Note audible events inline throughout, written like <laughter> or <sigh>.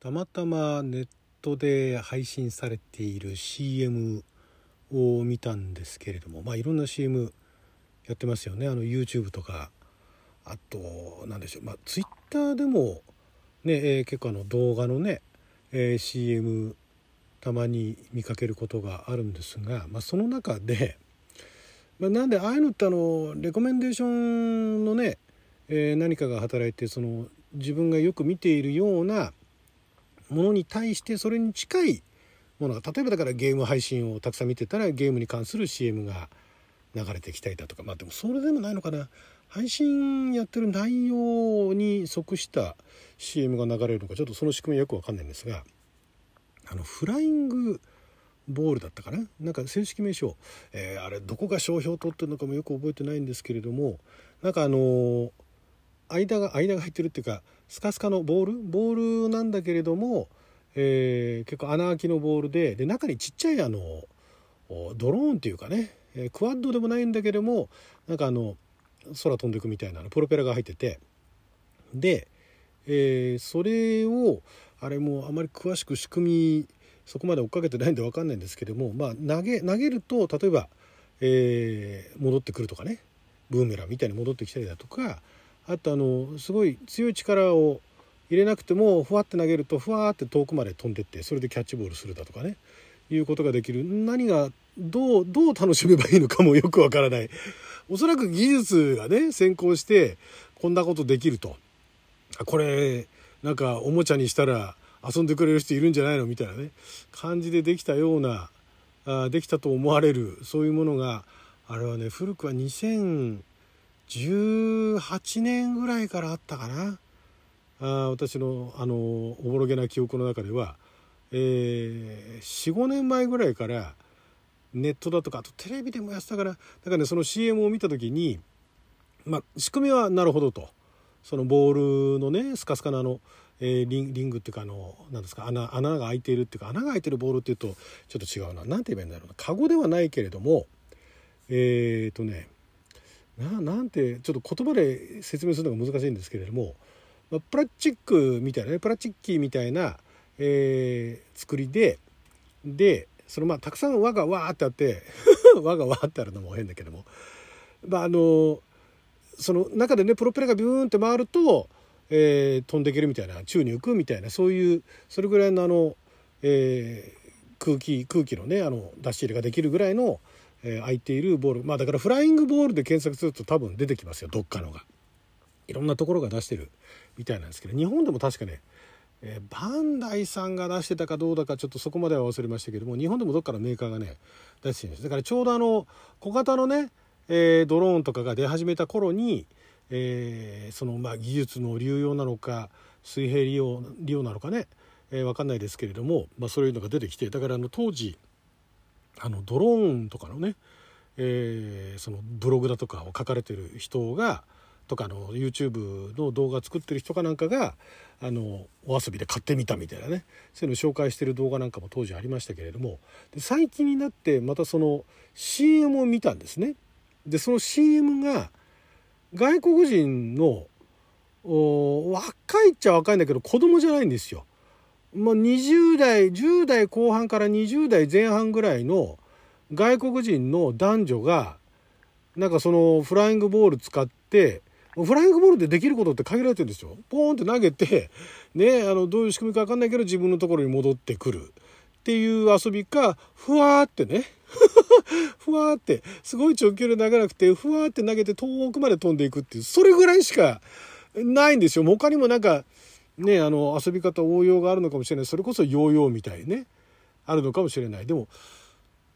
たまたまネットで配信されている CM を見たんですけれどもまあいろんな CM やってますよね。あの YouTube とか。あと何でしょう。まあ Twitter でもね、えー、結構あの動画のね、えー、CM たまに見かけることがあるんですが、まあ、その中で、まあ、なんでああいうのってあのレコメンデーションのね、えー、何かが働いてその自分がよく見ているようなものに対してそれに近いものが例えばだからゲーム配信をたくさん見てたらゲームに関する CM が流れてきたりだとか。まあでもそれでもないのかな。配信やってる内容に即した CM が流れるのかちょっとその仕組みよく分かんないんですが。あのフライングボールだったかな？なんか正式名称、えー、あれどこが商標を取ってるのかもよく覚えてないんですけれども。なんかあのー、間が間が入ってるっていうかスカスカのボール？ボールなんだけれども、えー、結構穴開きのボールでで中にちっちゃいあのドローンっていうかね、クワッドでもないんだけどもなんかあの空飛んでいくみたいなプロペラが入ってて。で、えー、それをあれもあまり詳しく仕組みそこまで追っかけてないんで分かんないんですけども、まあ、投げ投げると例えば、えー、戻ってくるとかねブーメランみたいに戻ってきたりだとかあとあのすごい強い力を入れなくてもふわって投げるとふわって遠くまで飛んでってそれでキャッチボールするだとかね。いうことができる。何がどうどう楽しめばいいのかもよくわからない。<laughs> おそらく技術がね先行してこんなことできると。これなんかおもちゃにしたら遊んでくれる人いるんじゃないのみたいなね。感じでできたようなあできたと思われるそういうものがあれはね古くは2000 18年ぐらいからあったかな。あ私のあのおぼろげな記憶の中では、えー、45年前ぐらいからネットだとかあとテレビでもやってたからだからねその CM を見た時にまあ仕組みはなるほどと。そのボールのねスカスカなの、えー、リンリングっていうかあの何ですか穴穴が開いているっていうか穴が開いてるボールっていうとちょっと違うな。何て言えばいいんだろうな。カゴではないけれどもえっ、ー、とねななんてちょっと言葉で説明するのが難しいんですけれども、まあ、プラスチックみたいなねプラスチッキーみたいな、えー、作りででそのまあたくさん輪がわーってあって <laughs> 輪がわーってあるのも変だけどもまああのその中でねプロペラがビューンって回ると、えー、飛んでいけるみたいな宙に浮くみたいなそういうそれぐらいのあの、えー、空気空気のねあの出し入れができるぐらいの、えー、空いているボール。まあだからフライングボールで検索すると多分出てきますよ。どっかのが。いろんなところが出してるみたいなんですけど日本でも確かねえー、バンダイさんが出してたかどうだかちょっとそこまでは忘れましたけども日本でもどっかのメーカーがね出してるんです。だからちょうどあの小型のねえー、ドローンとかが出始めた頃に、えー、そのまあ技術の流用なのか水平利用利用なのかね、えー、分かんないですけれども、まあ、そういうのが出てきてだからあの当時あのドローンとかのね、えー、そのブログだとかを書かれてる人がとかの YouTube の動画作ってる人かなんかがあのお遊びで買ってみたみたいなねそういうのを紹介してる動画なんかも当時ありましたけれどもで最近になってまたその CM を見たんですね。でその CM が外国人の若いっちゃ若いんだけど子供じゃないんですよ。まあ、20代10代後半から20代前半ぐらいの外国人の男女がなんかそのフライングボール使ってフライングボールでできることって限られてるんですよ。ポーンって投げてねあのどういう仕組みか分かんないけど自分のところに戻ってくる。っていう遊びかふわーってね。<laughs> ふわーってすごい長距離投げなくてふわーって投げて遠くまで飛んでいくっていうそれぐらいしかないんですよ。他にもなんかねあの遊び方応用があるのかもしれない。それこそヨーヨーみたいねあるのかもしれない。でも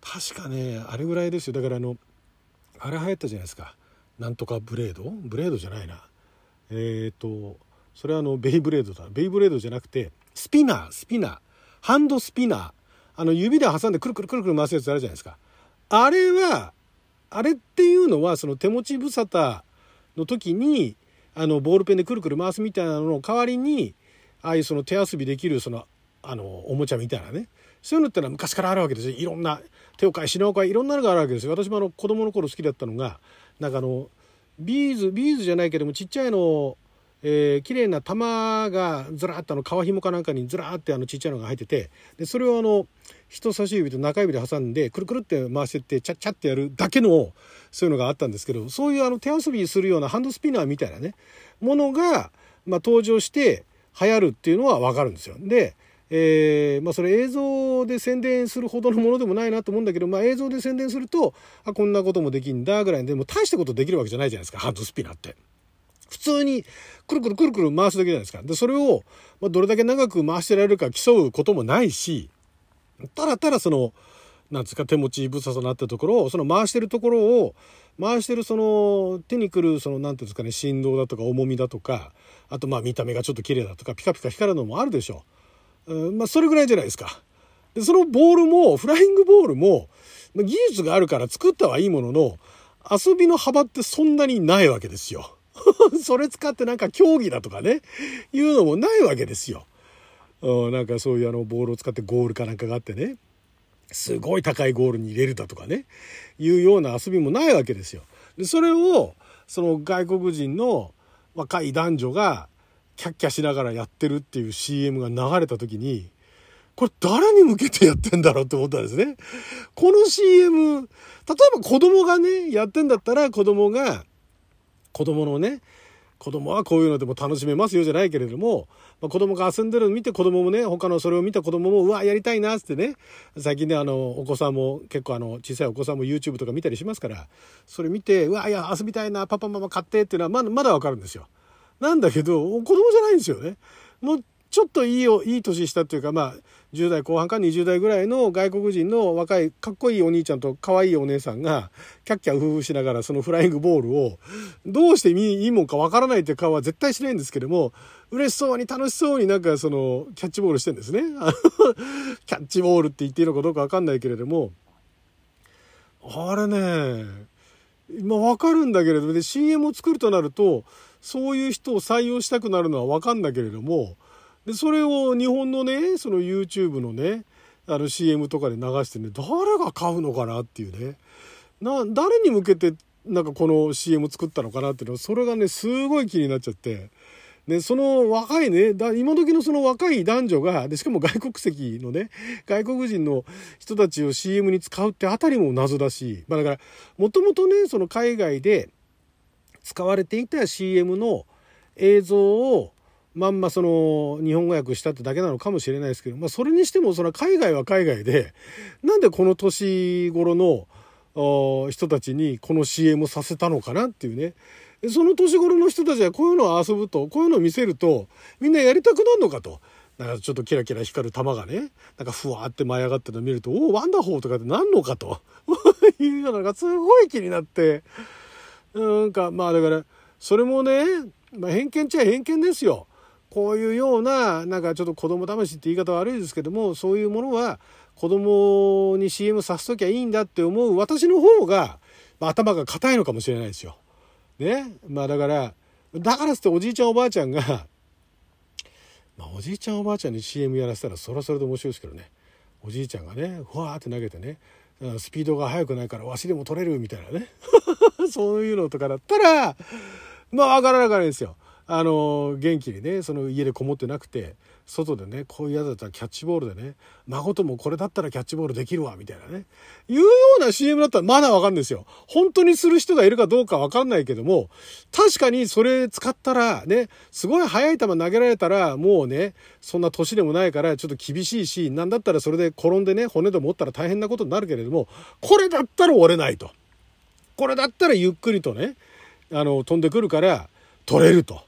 確かねあれぐらいですよ。だからあのあれ流行ったじゃないですか。なんとかブレード？ブレードじゃないな。えっ、ー、とそれはあのベイブレードだ。ベイブレードじゃなくてスピナー。スピナー。ハンドスピナー。あの指で挟んでくるくるくるくる回すやつあるじゃないですか。あれは、あれっていうのはその手持ち無沙汰の時に、あの、ボールペンでくるくる回すみたいなのの代わりに、ああいうその手遊びできるその、あの、おもちゃみたいなね。そういうのってのは昔からあるわけですよ。いろんな、手を変え、品を変え、いろんなのがあるわけですよ。私もあの、子供の頃好きだったのが、なんかあの、ビーズ、ビーズじゃないけども、ちっちゃいのえー、綺麗な玉がずらっとあの皮紐かなんかにずらってあのちっちゃいのが入っててでそれをあの人差し指と中指で挟んでくるくるって回してってチャッチャってやるだけのそういうのがあったんですけどそういうあの手遊びするようなハンドスピナーみたいなねものが、まあ、登場して流行るっていうのは分かるんですよ。でえー、まあ、それ映像で宣伝するほどのものでもないなと思うんだけど、まあ、映像で宣伝するとあこんなこともできんだぐらいでも大したことできるわけじゃないじゃないですかハンドスピナーって。普通にくるくるくるくる回すだけじゃないですか。でそれを、ま、どれだけ長く回してられるか競うこともないしただただそのなんですか手持ちぶささなったところをその回してるところを回してるその手にくるその何ていうんですかね振動だとか重みだとかあとまあ見た目がちょっと綺麗だとかピカピカ光るのもあるでしょう。うん、まあそれぐらいじゃないですか。でそのボールもフライングボールも技術があるから作ったはいいものの遊びの幅ってそんなにないわけですよ。<laughs> それ使ってなんか競技だとかねいうのもないわけですよ。うん、なんかそういうあのボールを使ってゴールかなんかがあってねすごい高いゴールに入れるだとかねいうような遊びもないわけですよ。でそれをその外国人の若い男女がキャッキャしながらやってるっていう CM が流れた時に、これ誰に向けてやってんだろうって思ったんですね。この CM、例えば子供がね、やってんだったら子供が、子供のね、子供はこういうのでも楽しめますよじゃないけれども、まあ、子供が遊んでるの見て子供もね、他のそれを見た子供も、うわ、やりたいなってね、最近ね、あの、お子さんも、結構あの、小さいお子さんも YouTube とか見たりしますから、それ見て、うわ、いや、遊びたいな、パパママ買ってっていうのはまだ、まだわかるんですよ。なんだけど、子供じゃないんですよね。もうちょっといいよ、いい年したっていうか、まあ、10代後半か20代ぐらいの外国人の若いかっこいいお兄ちゃんと可愛いお姉さんがキャッキャウフフしながらそのフライングボールをどうしていいもんかわからないっていう顔は絶対しないんですけども嬉しそうに楽しそうになんかそのキャッチボールしてんですね。キャッチボールって言っていいのかどうかわかんないけれどもあれねまあわかるんだけれどもで CM を作るとなるとそういう人を採用したくなるのは分かんだけれどもでそれを日本のねその YouTube のねあの CM とかで流してね誰が買うのかなっていうねな誰に向けてなんかこの CM 作ったのかなっていうのはそれがねすごい気になっちゃって。で、その若いね、だ今時のその若い男女が、で、しかも外国籍のね、外国人の人たちを CM に使うってあたりも謎だし、まあだから、もともとね、その海外で、使われていた CM の映像をまんまその日本語訳したってだけなのかもしれないですけど、まあ、それにしてもその海外は海外でなんでこの年頃の人たちにこの CM をさせたのかなっていうねその年頃の人たちはこういうのを遊ぶとこういうのを見せるとみんなやりたくなるのかと。なんかちょっとキラキラ光る玉がね、なんかふわーって舞い上がってるのを見ると、おお、ワンダホーとかってなんのかと <laughs> いうのがすごい気になって、なんかまあだからそれもね、まあ、偏見っちゃ偏見ですよ。こういうようななんかちょっと子供騙しって言い方悪いですけどもそういうものは子供に CM させときゃいいんだって思う私の方が、まあ、頭が硬いのかもしれないですよ。ねまあだからだからっておじいちゃんおばあちゃんが、まあ、おじいちゃんおばあちゃんに CM やらせたらそれはそれで面白いですけどねおじいちゃんがねふわーって投げてねスピードが速くないからわしでも取れるみたいなね <laughs> そういうのとかだったらまあわからなかったですよ。あの元気にねその家でこもってなくて外でねこういうやつだったらキャッチボールでね孫ともこれだったらキャッチボールできるわみたいなねいうような CM だったらまだわかるんですよ本当にする人がいるかどうかわかんないけども確かにそれ使ったらねすごい速い球投げられたらもうねそんな年でもないからちょっと厳しいしなんだったらそれで転んでね骨でもったら大変なことになるけれどもこれだったら折れないとこれだったらゆっくりとねあの飛んでくるから取れると。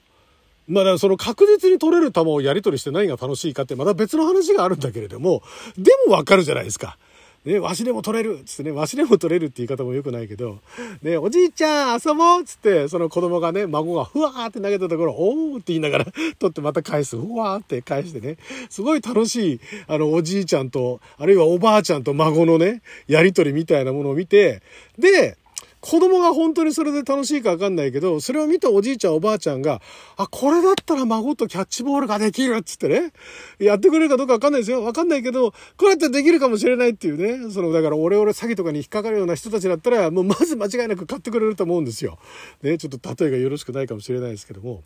まあ、その確実に取れる球をやり取りして何が楽しいかってまた別の話があるんだけれども、でもわかるじゃないですか。ね、わしでも取れるっつってね、わしでも取れるって言い方も良くないけど、ね、おじいちゃん遊ぼうっつって、その子供がね、孫がふわーって投げたところ、おーって言いながら取ってまた返す、ふわーって返してね、すごい楽しい、あの、おじいちゃんと、あるいはおばあちゃんと孫のね、やり取りみたいなものを見て、で、子供が本当にそれで楽しいかわかんないけど、それを見たおじいちゃんおばあちゃんが、あ、これだったら孫とキャッチボールができるっつってね、やってくれるかどうかわかんないですよ。わかんないけど、こうやってできるかもしれないっていうね、その、だからオレオレ詐欺とかに引っかかるような人たちだったら、もうまず間違いなく買ってくれると思うんですよ。ね、ちょっと例えがよろしくないかもしれないですけども。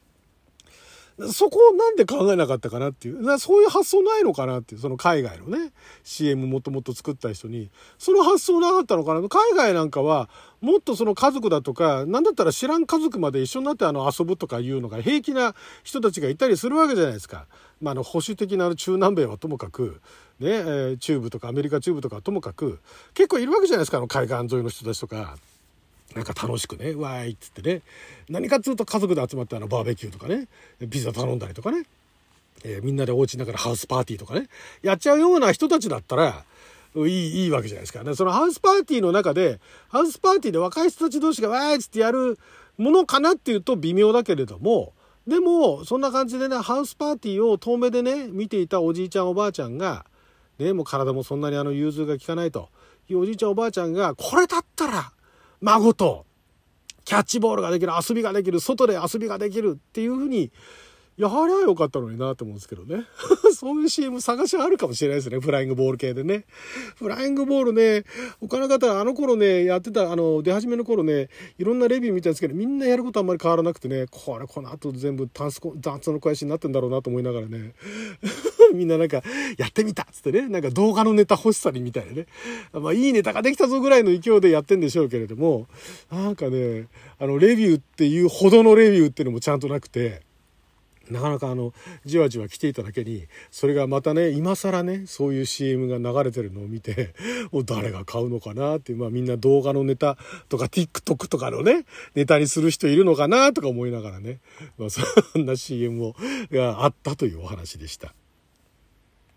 そこをなんで考えなかったかなっていう。そういう発想ないのかなっていう。その海外のね、CM もともと作った人に、その発想なかったのかな。海外なんかは、もっとその家族だとか、なんだったら知らん家族まで一緒になってあの遊ぶとかいうのが平気な人たちがいたりするわけじゃないですか。まあ、あの保守的な中南米はともかく、ね、え、中部とかアメリカ中部とかはともかく、結構いるわけじゃないですか、あの海岸沿いの人たちとか。なんか楽しくね、わーいっつってね、何かっつうと家族で集まってあのバーベキューとかね、ピザ頼んだりとかね、えー、みんなでお家の中でハウスパーティーとかね、やっちゃうような人たちだったら、いい、いいわけじゃないですか。ね、そのハウスパーティーの中で、ハウスパーティーで若い人たち同士がわーいっつってやるものかなっていうと微妙だけれども、でも、そんな感じでね、ハウスパーティーを遠目でね、見ていたおじいちゃんおばあちゃんが、ね、もう体もそんなにあの融通が効かないと。いうおじいちゃんおばあちゃんが、これだったら、孫とキャッチボールができる遊びができる外で遊びができるっていうふうにやはりは良かったのになと思うんですけどね。<laughs> そういう CM 探しはあるかもしれないですね。フライングボール系でね。フライングボールね、他の方、あの頃ね、やってた、あの、出始めの頃ね、いろんなレビュー見たんですけど、みんなやることあんまり変わらなくてね、これ、この後全部ダンス、ダンスの肥やしになってんだろうなと思いながらね。みんななんか、やってみたっつってね、なんか動画のネタ欲しさにみたいなね。まあ、いいネタができたぞぐらいの勢いでやってんでしょうけれども、なんかね、あの、レビューっていうほどのレビューっていうのもちゃんとなくて、なかなかあの、じわじわ来ていただけに、それがまたね、今更ね、そういう CM が流れてるのを見て、もう誰が買うのかなって、まあみんな動画のネタとか TikTok とかのね、ネタにする人いるのかなとか思いながらね、まあそんな CM をがあったというお話でした。